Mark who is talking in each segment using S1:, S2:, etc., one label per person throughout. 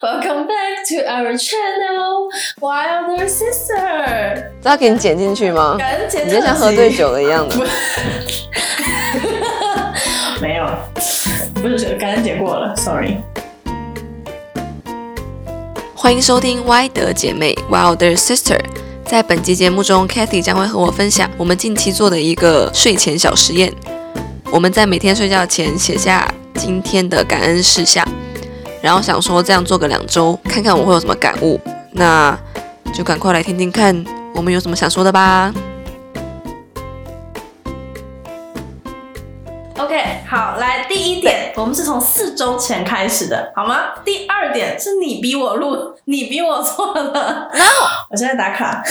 S1: Welcome back to our channel, Wilder Sister。
S2: 这要给你剪进去吗？
S1: 感恩节
S2: 你就像喝醉酒了一样的。
S1: 没有，不是感恩节过了，Sorry。
S2: 欢迎收听 Y 德姐妹 Wilder Sister。在本期节目中，Kathy 将会和我分享我们近期做的一个睡前小实验。我们在每天睡觉前写下今天的感恩事项。然后想说这样做个两周，看看我会有什么感悟，那就赶快来听听看我们有什么想说的吧。
S1: OK，好，来第一点，我们是从四周前开始的，好吗？第二点是你逼我录，你逼我做的。
S2: No，
S1: 我现在打卡。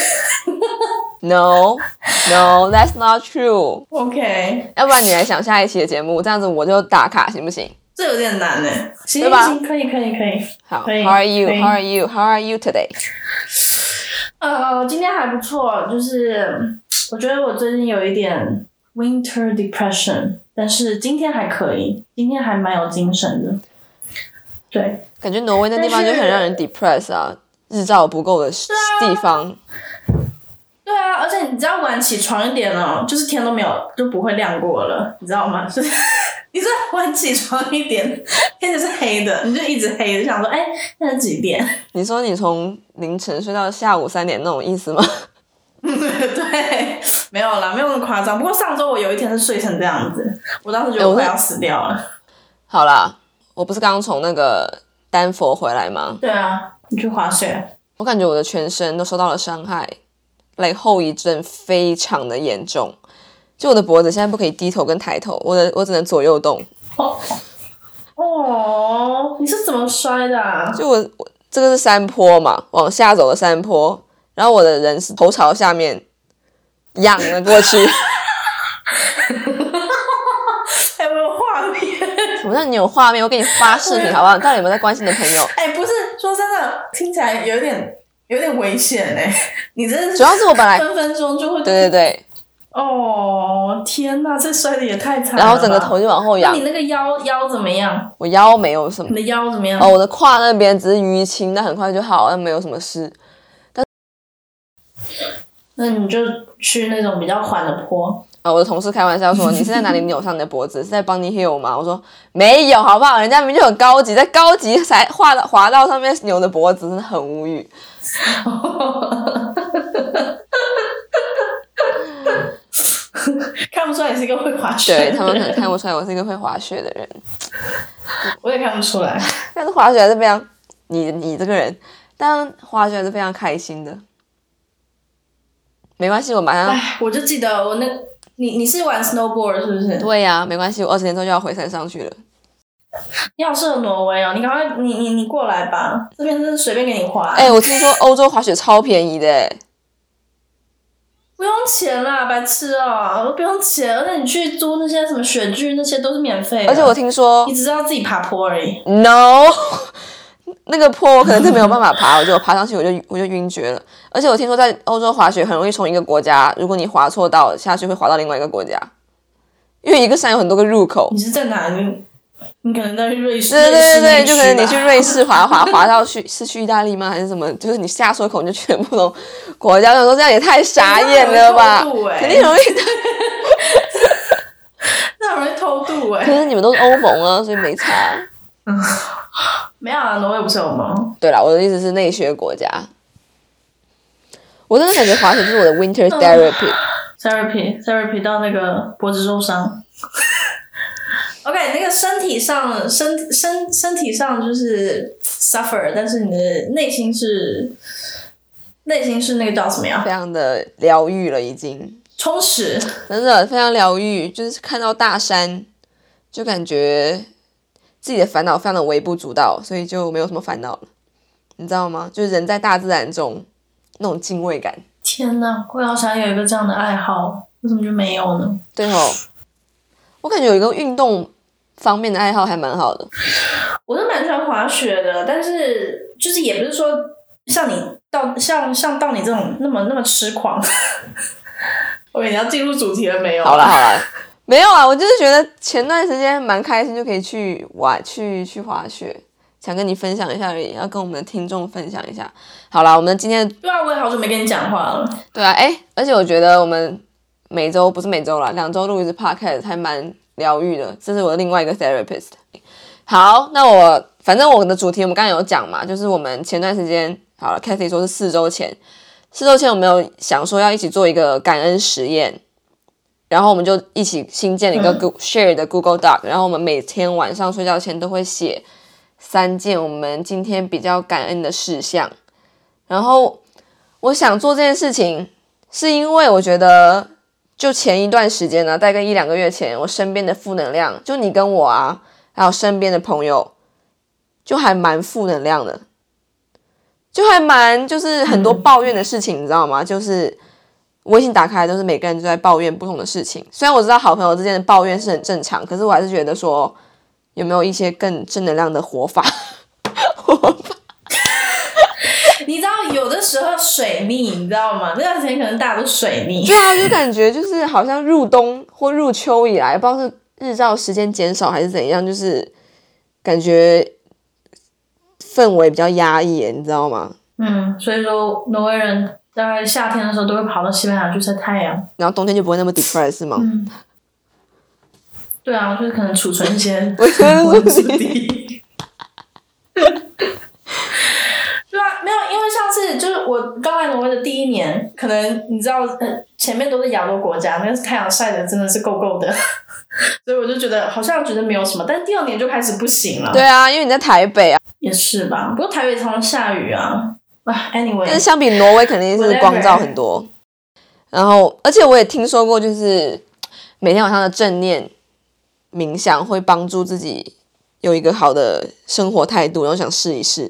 S2: No，No，That's not true。
S1: OK，
S2: 要不然你来想下一期的节目，这样子我就打卡，行不行？
S1: 这有点难呢，行行，可以可以可以。
S2: 好，How are you? How are you? How are you today?
S1: 呃，今天还不错，就是我觉得我最近有一点 winter depression，但是今天还可以，今天还蛮有精神的。对，
S2: 感觉挪威那地方就很让人 depress 啊，日照不够的地方。
S1: 对啊，而且你只要晚起床一点哦，就是天都没有就不会亮过了，你知道吗？就是。你是晚起床一点，天就是黑的，你就一直黑，就想说，哎，现在几点？
S2: 你说你从凌晨睡到下午三点那种意思吗？
S1: 对，没有啦，没有那么夸张。不过上周我有一天是睡成这样子，我当时觉得我快要死掉了。
S2: 好啦，我不是刚从那个丹佛回来吗？
S1: 对啊，你去滑雪。
S2: 我感觉我的全身都受到了伤害，来后遗症非常的严重。就我的脖子现在不可以低头跟抬头，我的我只能左右动。哦，
S1: 哦，你是怎么摔的？
S2: 啊就我我这个是山坡嘛，往下走的山坡，然后我的人是头朝下面仰了过去。
S1: 有没有画面？
S2: 我让你有画面，我给你发视频好不好？到底有没有在关心的朋友？
S1: 哎，不是，说真的，听起来有点有点危险哎。你真是
S2: 主要是我本来
S1: 分分钟就会
S2: 对对对。
S1: 哦天哪，这摔的也太惨
S2: 了！然后整个头就往后仰。
S1: 你那个腰腰怎么样？
S2: 我腰没有什么。
S1: 你的腰怎么样？
S2: 哦，我的胯那边只是淤青，但很快就好，但没有什么事。但
S1: 那你就去那种比较缓的坡。
S2: 啊，我的同事开玩笑说：“你是在哪里扭伤你的脖子？是在帮你 hill 吗？”我说：“没有，好不好？人家明明就很高级，在高级才滑到滑道上面扭的脖子，真的很无语。”
S1: 看不出来你是一个会滑雪，
S2: 对他们可能看不出来我是一个会滑雪的人。
S1: 我也看不出来，
S2: 但是滑雪还是非常你你这个人，但滑雪还是非常开心的。没关系，我马上。
S1: 我就记得我那，你你是玩 snowboard 是不是？
S2: 对呀，没关系，我二十年之后就要回山上去了。
S1: 你好适合挪威哦，你赶快你你你过来吧，这边真是随便给你滑。
S2: 哎，我听说欧洲滑雪超便宜的。
S1: 不用钱啦，白痴哦！都不用钱，而且你去租那些什么雪具，那些都是免费。
S2: 而且我听说，
S1: 你只是要自己爬坡而已。
S2: No，那个坡我可能是没有办法爬，我就爬上去我就 我就晕厥了。而且我听说在欧洲滑雪很容易从一个国家，如果你滑错道下去会滑到另外一个国家，因为一个山有很多个入口。
S1: 你是在哪里？你可能在瑞士，
S2: 对对对对，就可能你去瑞士滑滑滑到去是去意大利吗？还是什么？就是你下错口就全部都国家，我说这样也太傻眼了吧？肯定容易，
S1: 那容易偷渡 哎。
S2: 可是你们都是欧盟啊，所以没差。
S1: 没有啊，挪威不是欧盟。
S2: 对了，我的意思是内学国家。我真的感觉滑雪就是我的 winter
S1: therapy，therapy，therapy 到那个脖子受伤。OK，那个身体上身身身体上就是 suffer，但是你的内心是内心是那个叫什么呀？
S2: 非常的疗愈了，已经
S1: 充实，
S2: 真的非常疗愈。就是看到大山，就感觉自己的烦恼非常的微不足道，所以就没有什么烦恼了。你知道吗？就是人在大自然中那种敬畏感。
S1: 天呐，我好想有一个这样的爱好，为什么就没有呢？
S2: 对哦，我感觉有一个运动。方面的爱好还蛮好的，
S1: 我是蛮喜欢滑雪的，但是就是也不是说像你到像像到你这种那么那么痴狂。OK，你要进入主题了没有？
S2: 好了好了，没有啊，我就是觉得前段时间蛮开心，就可以去玩去去滑雪，想跟你分享一下而已，要跟我们的听众分享一下。好啦，我们今天
S1: 对啊，我也好久没跟你讲话了。
S2: 对啊，哎，而且我觉得我们每周不是每周啦，两周录一次 podcast 还蛮疗愈的。这是我的另外一个 therapist。好，那我反正我的主题我们刚刚有讲嘛，就是我们前段时间好了，Kathy 说是四周前，四周前我们有想说要一起做一个感恩实验，然后我们就一起新建了一个 Go share 的 Google Doc，然后我们每天晚上睡觉前都会写三件我们今天比较感恩的事项，然后我想做这件事情，是因为我觉得就前一段时间呢，大概一两个月前，我身边的负能量，就你跟我啊。还有身边的朋友，就还蛮负能量的，就还蛮就是很多抱怨的事情，你知道吗？就是微信打开都是每个人都在抱怨不同的事情。虽然我知道好朋友之间的抱怨是很正常，可是我还是觉得说，有没有一些更正能量的活法？活法？
S1: 你知道有的时候水逆，你知道吗？那段时间可能大家都水逆。
S2: 对啊，就感觉就是好像入冬或入秋以来，不知道是。日照时间减少还是怎样，就是感觉氛围比较压抑，你知道吗？
S1: 嗯，所以说挪威人大概夏天的时候都会跑到西班牙去晒太阳，
S2: 然后冬天就不会那么 depressed 是吗？
S1: 嗯，对啊，就是可能储存一些 就是我刚来挪威的第一年，可能你知道，前面都是亚洲国家，那个太阳晒的真的是够够的。所以我就觉得好像觉得没有什么，但第二年就开始不行了。
S2: 对啊，因为你在台北啊，
S1: 也是吧。不过台北常常下雨啊。啊，anyway，
S2: 但是相比挪威肯定是光照很多。然后，而且我也听说过，就是每天晚上的正念冥想会帮助自己有一个好的生活态度，然后想试一试，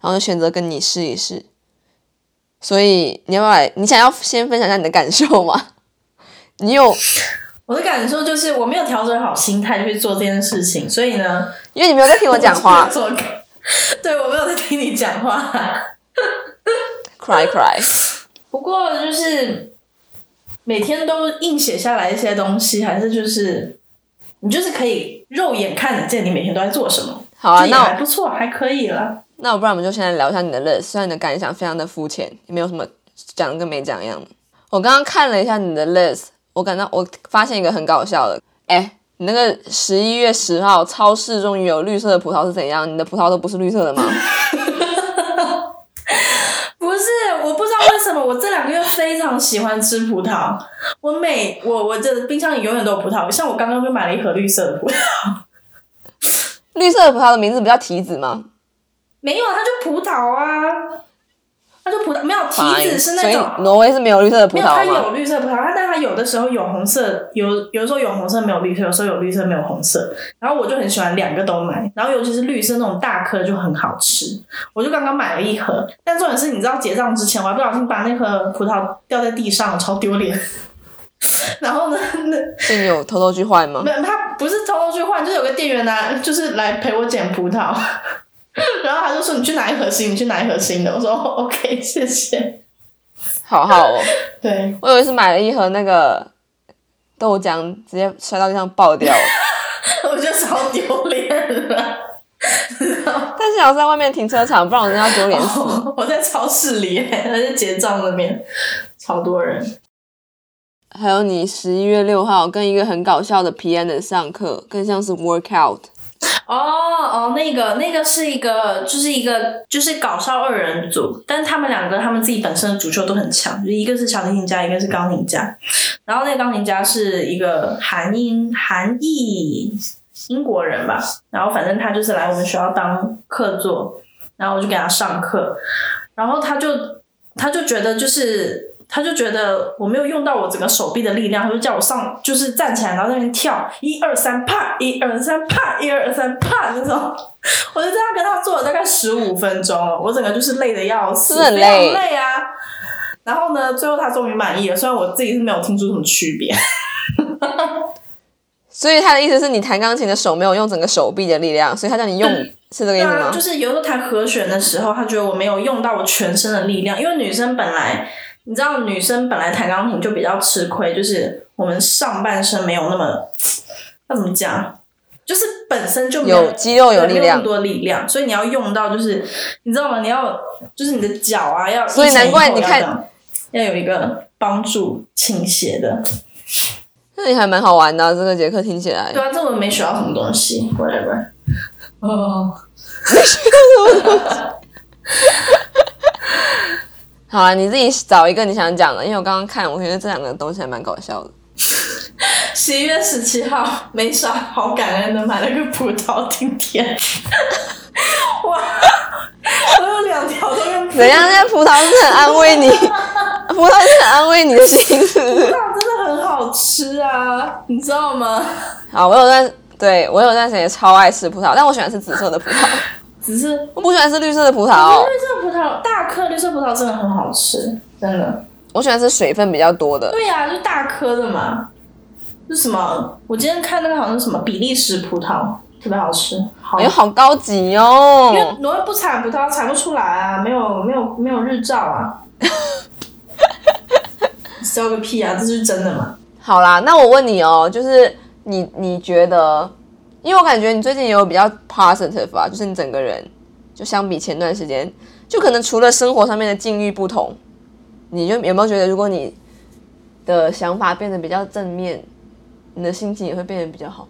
S2: 然后就选择跟你试一试。所以你要不要来？你想要先分享一下你的感受吗？你有？
S1: 我的感受就是我没有调整好心态去做这件事情，所以呢，
S2: 因为你没有在听我讲话，
S1: 对我没有在听你讲话
S2: ，cry cry。
S1: 不过就是每天都硬写下来一些东西，还是就是你就是可以肉眼看得见你每天都在做什么。
S2: 好啊，那
S1: 还不错，还可以了。
S2: 那我不然我们就先来聊一下你的 list，虽然你的感想非常的肤浅，也没有什么讲跟没讲一样的。我刚刚看了一下你的 list。我感到我发现一个很搞笑的，哎，你那个十一月十号超市终于有绿色的葡萄是怎样？你的葡萄都不是绿色的吗？
S1: 不是，我不知道为什么我这两个月非常喜欢吃葡萄。我每我我这冰箱里永远都有葡萄，像我刚刚就买了一盒绿色的葡萄。
S2: 绿色的葡萄的名字不叫提子吗？
S1: 没有，它就葡萄啊。它就葡萄没有提子是那种，
S2: 挪威是没有绿色的葡萄
S1: 吗？没有，它有绿色葡萄，它但它有的时候有红色，有有的时候有红色没有绿色，有时候有绿色没有红色。然后我就很喜欢两个都买，然后尤其是绿色那种大颗就很好吃。我就刚刚买了一盒，但重点是你知道结账之前我还不小心把那盒葡萄掉在地上，超丢脸。然后呢，那
S2: 是你有偷偷去换吗？
S1: 没有，他不是偷偷去换，就是有个店员呢，就是来陪我捡葡萄。然后他就说：“你去拿一盒新，你去拿一盒新的。”我说：“OK，谢谢。”
S2: 好好哦。
S1: 对，
S2: 我以为是买了一盒那个豆浆，直接摔到地上爆掉了。
S1: 我觉得超丢脸了。
S2: 但是我在外面停车场，不然我真要丢脸死。
S1: 我在超市里，还是结账那边，超多人。
S2: 还有你十一月六号跟一个很搞笑的 P N 的上课，更像是 workout。
S1: 哦哦，那个那个是一个，就是一个就是搞笑二人组，但是他们两个他们自己本身的主秀都很强，就一个是小提琴家，一个是钢琴家。然后那个钢琴家是一个韩英韩裔英国人吧，然后反正他就是来我们学校当客座，然后我就给他上课，然后他就他就觉得就是。他就觉得我没有用到我整个手臂的力量，他就叫我上，就是站起来，然后在那边跳，一二三啪，一二三啪，一二三啪那种。我就这样跟他做了大概十五分钟了，我整个就是累的要死，
S2: 很
S1: 累啊。然后呢，最后他终于满意了，虽然我自己是没有听出什么区别。
S2: 所以他的意思是你弹钢琴的手没有用整个手臂的力量，所以他叫你用，是这个意思吗？
S1: 就是有时候弹和弦的时候，他觉得我没有用到我全身的力量，因为女生本来。你知道女生本来弹钢琴就比较吃亏，就是我们上半身没有那么，要怎么讲？就是本身就没有
S2: 有肌肉有力量
S1: 多力量，所以你要用到就是你知道吗？你要就是你的脚啊要，
S2: 所以难怪你看
S1: 要有一个帮助倾斜的。
S2: 那你还蛮好玩的啊、这个节课听起来
S1: 对。啊，这我没学到什么东西，whatever。哦，
S2: 好了，你自己找一个你想讲的，因为我刚刚看，我觉得这两个东西还蛮搞笑的。
S1: 十一月十七号，没啥，好感恩的买了个葡萄今天。哇，我有两条都跟葡
S2: 怎样？那葡萄是很安慰你，葡萄是很安慰你的心，是不是？
S1: 萄真的很好吃啊，你知道吗？
S2: 好，我有段对我有段时间也超爱吃葡萄，但我喜欢吃紫色的葡萄，
S1: 只是
S2: 我不喜欢吃绿色的葡萄。
S1: 绿色葡萄，大颗绿色葡萄真的很好吃，真的。
S2: 我喜欢吃水分比较多的。
S1: 对呀、就大颗的嘛。是什么？我今天看那个好像是什么比利时葡萄，特别好吃。好，
S2: 哎呦，好高级哦
S1: 因！为挪威不产葡萄，产不出来啊，没有没有没有日照啊。笑个屁啊！这是真的吗？
S2: 好啦，那我问你哦，就是你你觉得，因为我感觉你最近也有比较 positive 啊，就是你整个人就相比前段时间，就可能除了生活上面的境遇不同，你就有没有觉得，如果你的想法变得比较正面，你的心情也会变得比较好？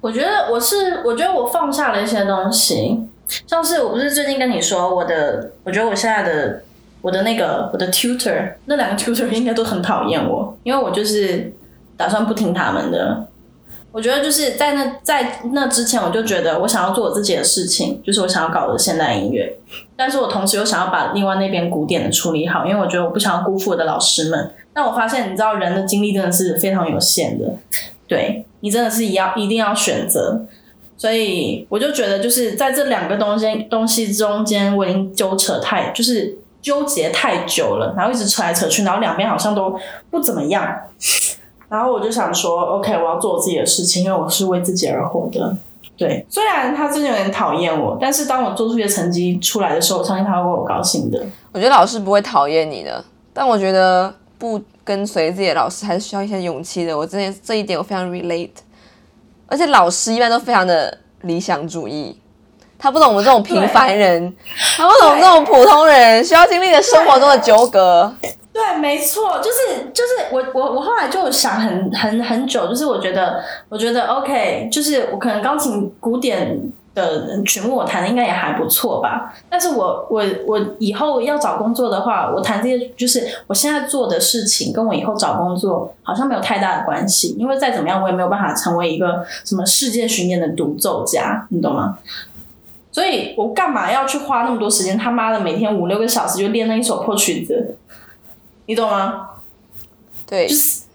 S1: 我觉得我是，我觉得我放下了一些东西，像是我不是最近跟你说我的，我觉得我现在的我的那个我的 tutor 那两个 tutor 应该都很讨厌我，因为我就是打算不听他们的。我觉得就是在那在那之前，我就觉得我想要做我自己的事情，就是我想要搞的现代音乐，但是我同时又想要把另外那边古典的处理好，因为我觉得我不想要辜负我的老师们。但我发现，你知道人的精力真的是非常有限的，对你真的是一要一定要选择。所以我就觉得，就是在这两个东西东西中间，我已经纠扯太，就是纠结太久了，然后一直扯来扯去，然后两边好像都不怎么样。然后我就想说，OK，我要做我自己的事情，因为我是为自己而活的。对，虽然他真的有点讨厌我，但是当我做出一些成绩出来的时候，我相信他会为我高兴的。
S2: 我觉得老师不会讨厌你的，但我觉得不跟随自己的老师还是需要一些勇气的。我这这一点我非常 relate，而且老师一般都非常的理想主义，他不懂我们这种平凡人，他不懂这种普通人需要经历的生活中的纠葛。
S1: 对，没错，就是就是我我我后来就想很很很久，就是我觉得我觉得 OK，就是我可能钢琴古典的曲目我弹的应该也还不错吧，但是我我我以后要找工作的话，我弹这些就是我现在做的事情跟我以后找工作好像没有太大的关系，因为再怎么样我也没有办法成为一个什么世界巡演的独奏家，你懂吗？所以我干嘛要去花那么多时间？他妈的，每天五六个小时就练那一首破曲子，你懂吗？
S2: 对，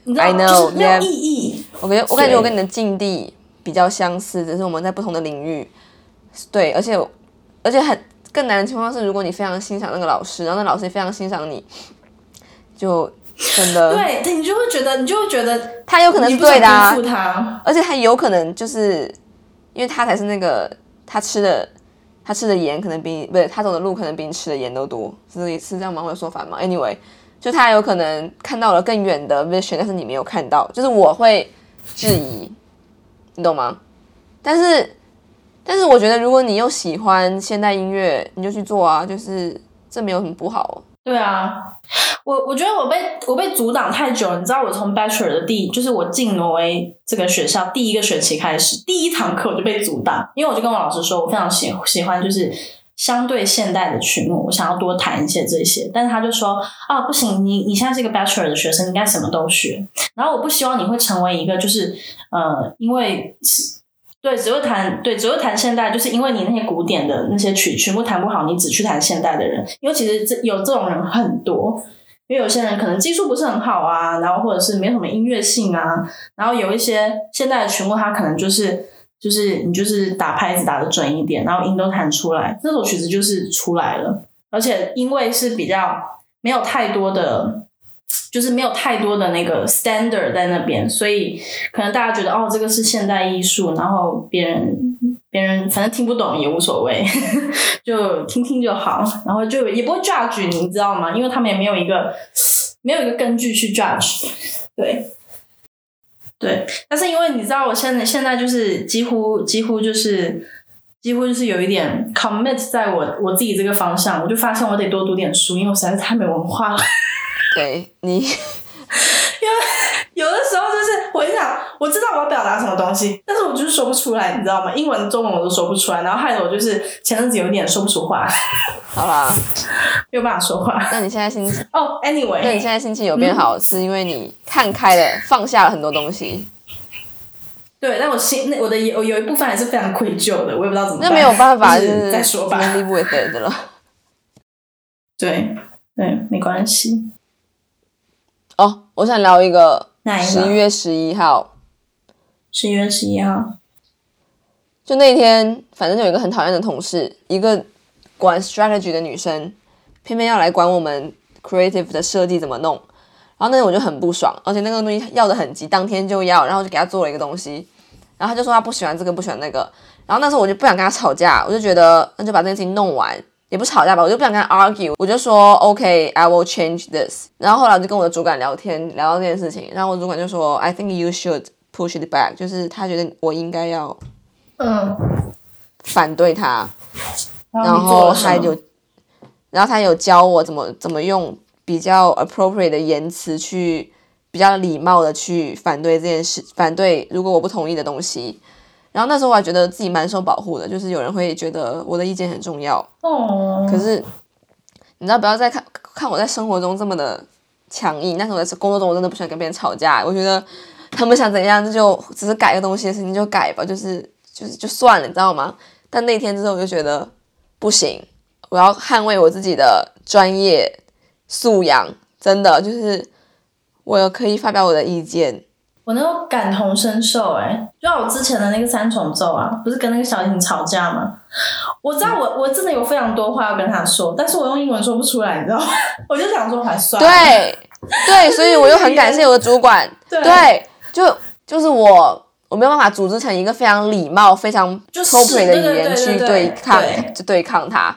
S1: 你知道
S2: I know，
S1: 就是没有
S2: yeah
S1: 意义。
S2: 我觉我感觉我跟你的境地比较相似，只是我们在不同的领域。对，而且而且很更难的情况是，如果你非常欣赏那个老师，然后那老师也非常欣赏你，就真的
S1: 对，你就会觉得，你就会觉得
S2: 他有可能是对的、啊，
S1: 他。
S2: 而且他有可能就是因为他才是那个他吃的他吃的盐可能比你不是他走的路可能比你吃的盐都多，是是这样吗？我有说反吗？Anyway，就他有可能看到了更远的 vision，但是你没有看到，就是我会质疑，你懂吗？但是但是我觉得如果你又喜欢现代音乐，你就去做啊，就是这没有什么不好。
S1: 对啊，我我觉得我被我被阻挡太久了。你知道，我从 Bachelor 的第，就是我进挪威这个学校第一个学期开始，第一堂课我就被阻挡，因为我就跟我老师说，我非常喜喜欢就是相对现代的曲目，我想要多弹一些这些。但是他就说啊，不行，你你现在是一个 Bachelor 的学生，你应该什么都学。然后我不希望你会成为一个就是呃，因为对只会弹对只会弹现代，就是因为你那些古典的那些曲曲目弹不好，你只去弹现代的人。因为其实这有这种人很多。因为有些人可能技术不是很好啊，然后或者是没什么音乐性啊，然后有一些现代的曲目，他可能就是就是你就是打拍子打的准一点，然后音都弹出来，这首曲子就是出来了。而且因为是比较没有太多的，就是没有太多的那个 standard 在那边，所以可能大家觉得哦，这个是现代艺术，然后别人别人反正听不懂也无所谓，就听听就好，然后就也不会 judge，你知道吗？因为他们也没有一个没有一个根据去 judge，对。对，但是因为你知道，我现在现在就是几乎几乎就是几乎就是有一点 commit 在我我自己这个方向，我就发现我得多读点书，因为我实在是太没文化了。
S2: 对你，
S1: 因为有的时候就是我想我知道我要表达什么东西，但是我就是说不出来，你知道吗？英文、中文我都说不出来，然后害得我就是前阵子有点说不出话，
S2: 好啦，
S1: 没有办法说话。
S2: 那你现在心情，
S1: 哦、，Anyway，
S2: 那你现在心情有变好，是因为你看开了，放下了很多东西。
S1: 对，但我心那我的有有一部分还是非常愧疚的，我也不知道怎么办。
S2: 那没有办法，
S1: 就
S2: 就是
S1: 再说吧。
S2: 能 live with it 的了。
S1: 对对，没关系。
S2: 哦，我想聊一个
S1: 哪一个
S2: 十一月十一号，
S1: 十一月十一号，
S2: 就那天，反正就有一个很讨厌的同事，一个管 strategy 的女生，偏偏要来管我们 creative 的设计怎么弄。然后那天我就很不爽，而且那个东西要的很急，当天就要，然后就给他做了一个东西，然后他就说他不喜欢这个，不喜欢那个。然后那时候我就不想跟他吵架，我就觉得那就把这件事情弄完，也不吵架吧，我就不想跟他 argue，我就说 OK，I will change this。然后后来我就跟我的主管聊天，聊到这件事情，然后我主管就说 I think you should push it back，就是他觉得我应该要
S1: 嗯，
S2: 反对他，
S1: 然后
S2: 他有，然后他有教我怎么怎么用比较 appropriate 的言辞去比较礼貌的去反对这件事，反对如果我不同意的东西。然后那时候我还觉得自己蛮受保护的，就是有人会觉得我的意见很重要。
S1: 哦，
S2: 可是你知道，不要再看看我在生活中这么的强硬，但是我在工作中我真的不喜欢跟别人吵架。我觉得他们想怎样，这就只是改个东西的事情就改吧，就是就是就算了，你知道吗？但那天之后我就觉得不行，我要捍卫我自己的专业素养，真的就是我有可以发表我的意见。
S1: 我能够感同身受、哎，就像我之前的那个三重奏啊，不是跟那个小婷吵架吗？我知道我我真的有非常多话要跟他说，但是我用英文说不出来，你知道吗？我就想说还算，
S2: 对对，所以我又很感谢我的主管，
S1: 对
S2: 对，就就是我我没有办法组织成一个非常礼貌、非常
S1: 就是
S2: appropriate 的语言去
S1: 对
S2: 抗，
S1: 对
S2: 就对抗他。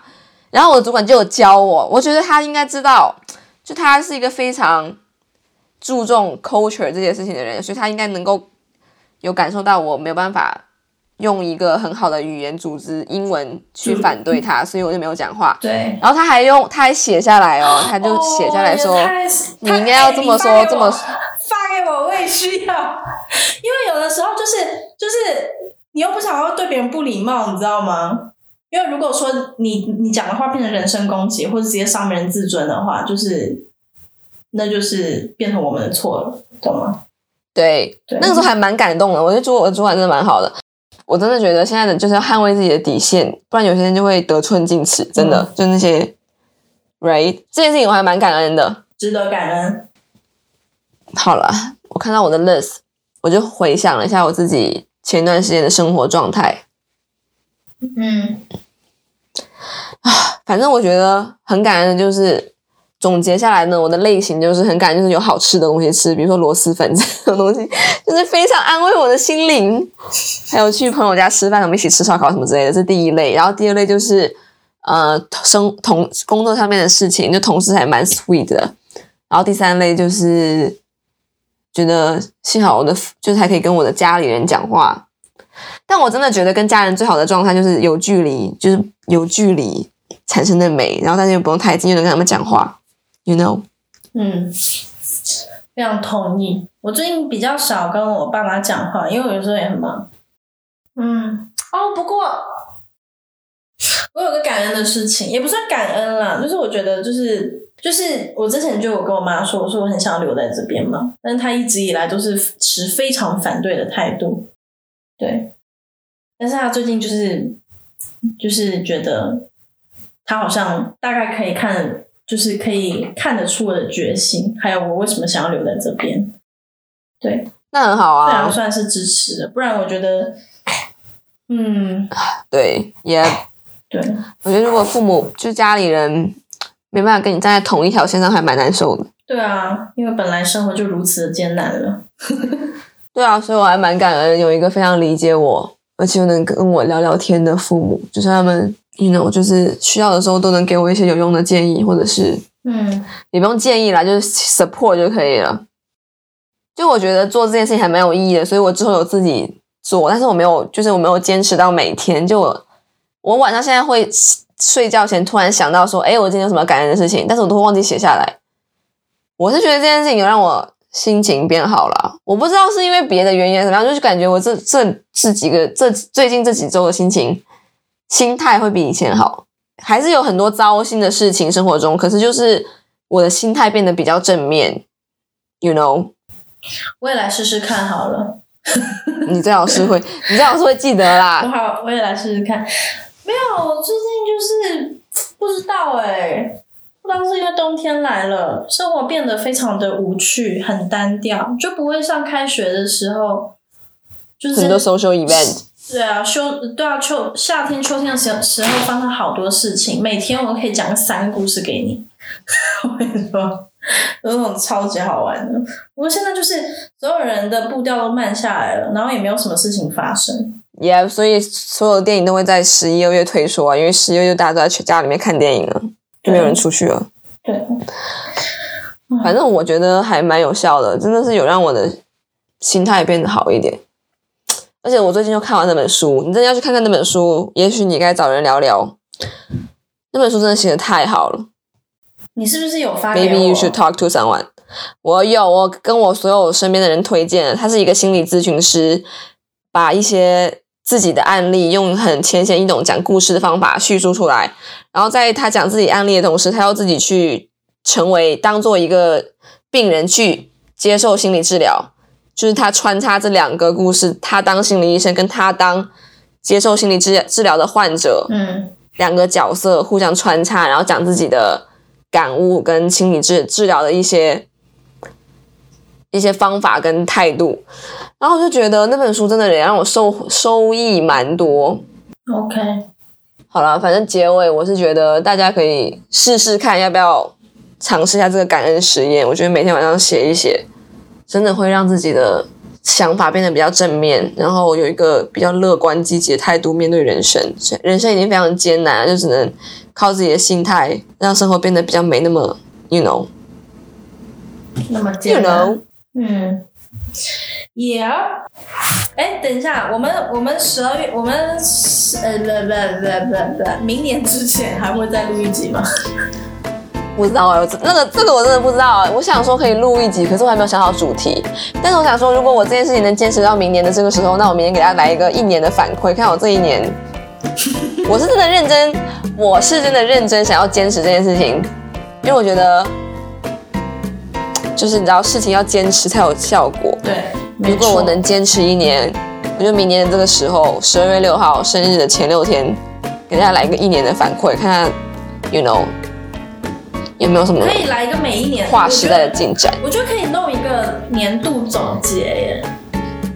S2: 然后我的主管就有教我，我觉得他应该知道，就他是一个非常注重 culture 这件事情的人，所以他应该能够有感受到我没有办法用一个很好的语言组织英文去
S1: 嗯
S2: 反对他，所以我就没有讲话。
S1: 对，
S2: 然后他还用，他还写下来哦，他就写下来说，
S1: 哦
S2: 你应该要这么说这么
S1: 发给我，我也需要，因为有的时候就是就是你又不想要对别人不礼貌，你知道吗？因为如果说你你讲的话变成人身攻击，或者直接伤别人自尊的话，就是那就是变成我们的错了，懂吗？
S2: 对，
S1: 对
S2: 那个时候还蛮感动的。我就觉得主我的主管真的蛮好的。我真的觉得现在的就是要捍卫自己的底线，不然有些人就会得寸进尺。真的，就那些，right 这件事情我还蛮感恩的。
S1: 值得感恩。
S2: 好了，我看到我的 list，我就回想了一下我自己前段时间的生活状态。
S1: 嗯啊
S2: 反正我觉得很感恩的就是总结下来呢，我的类型就是很感，就是有好吃的东西吃，比如说螺蛳粉 这种东西，就是非常安慰我的心灵。还有去朋友家吃饭，我们一起吃烧烤什么之类的，这是第一类。然后第二类就是呃生同工作上面的事情，就同事还蛮 sweet 的。然后第三类就是觉得幸好我的就是还可以跟我的家里人讲话。但我真的觉得跟家人最好的状态就是有距离，就是有距离产生的美，然后但是又不用太近，又能跟他们讲话，you know。
S1: 嗯，非常同意。我最近比较少跟我爸妈讲话，因为我有时候也很忙。嗯，哦，不过我有个感恩的事情，也不算感恩啦，就是我觉得就是就是我之前就有跟我妈说，我说我很想留在这边嘛，但是她一直以来都是持非常反对的态度，对。但是她最近就是就是觉得她好像大概可以看，就是可以看得出我的决心，还有我为什么想要留在这边，对。
S2: 那很好啊
S1: 这样
S2: 啊，
S1: 算是支持的，不然我觉得，嗯，
S2: 对，也
S1: 对，
S2: 我觉得如果父母就家里人没办法跟你站在同一条线上，还蛮难受的。
S1: 对啊，因为本来生活就如此的艰难了，
S2: 对啊，所以我还蛮感恩有一个非常理解我，而且又能跟我聊聊天的父母，就是他们，you know，就是需要的时候都能给我一些有用的建议，或者是
S1: 嗯，
S2: 也不用建议啦，就是 support 就可以了。就我觉得做这件事情还蛮有意义的，所以我之后有自己做，但是我没有，就是我没有坚持到每天。就我我晚上现在会睡觉前突然想到说，哎，我今天有什么感恩的事情，但是我都会忘记写下来。我是觉得这件事情有让我心情变好了，我不知道是因为别的原因怎么样，就是感觉我这这这几个这最近这几周的心情心态会比以前好，还是有很多糟心的事情生活中，可是就是我的心态变得比较正面，you know。
S1: 我也来试试看好了。
S2: 你最好是会，你最好是会记得啦。
S1: 好，我也来试试看。没有，我最近就是不知道哎，不知道是因为冬天来了，生活变得非常的无趣，很单调，就不会像开学的时候，就是
S2: 很多 social event。
S1: 对啊，秋对啊，秋夏天、秋天的时时候发生好多事情，每天我可以讲三个故事给你。我跟你说。有那种超级好玩的，不过现在就是所有人的步调都慢下来了，然后也没有什么事情发生。
S2: Yeah，所以所有的电影都会在十一二月推出啊，因为十一月大家都在去家里面看电影了，就没有人出去了。
S1: 对，
S2: 反正我觉得还蛮有效的，真的是有让我的心态变得好一点。而且我最近又看完那本书，你真的要去看看那本书，也许你该找人聊聊。那本书真的写的太好了。
S1: 你是不是有发
S2: ？Maybe you should talk to someone。我有，我跟我所有身边的人推荐。他是一个心理咨询师，把一些自己的案例用很浅显易懂讲故事的方法叙述出来。然后在他讲自己案例的同时，他要自己去成为当做一个病人去接受心理治疗。就是他穿插这两个故事，他当心理医生，跟他当接受心理治治疗的患者，
S1: 嗯，
S2: 两个角色互相穿插，然后讲自己的。感悟跟心理治治疗的一些一些方法跟态度，然后我就觉得那本书真的也让我收收益蛮多。
S1: OK，
S2: 好了，反正结尾我是觉得大家可以试试看，要不要尝试一下这个感恩实验。我觉得每天晚上写一写，真的会让自己的想法变得比较正面，然后有一个比较乐观积极的态度面对人生。人生已经非常艰难了，就只能。靠自己的心态，让生活变得比较没那么，you know，
S1: 那么艰难。嗯，Yeah。哎，等一下，我们我们十二月，我们呃不不不不不，明年之前还会再录一集吗？
S2: 不知道啊，那个这个我真的不知道。我想说可以录一集，可是我还没有想好主题。但是我想说，如果我这件事情能坚持到明年的这个时候，那我明年给大家来一个一年的反馈，看我这一年。我是真的认真，我是真的认真想要坚持这件事情，因为我觉得，就是你知道，事情要坚持才有效果。
S1: 对，
S2: 如果我能坚持一年，我就明年的这个时候，十二月六号生日的前六天，给大家来一个一年的反馈，看看，you know，有没有什么
S1: 可以来一个每一年
S2: 划时代的进展。
S1: 我觉得可以弄一个年度总结耶。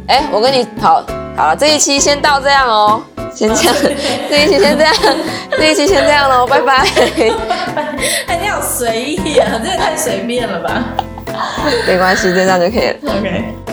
S2: 哎，我跟你好好了，这一期先到这样哦。先这样，这一期先这样，这一期先这样喽，拜拜。
S1: 哎，你好随意啊，这也太随便了吧？
S2: 没关系，就这样就可以了。
S1: OK。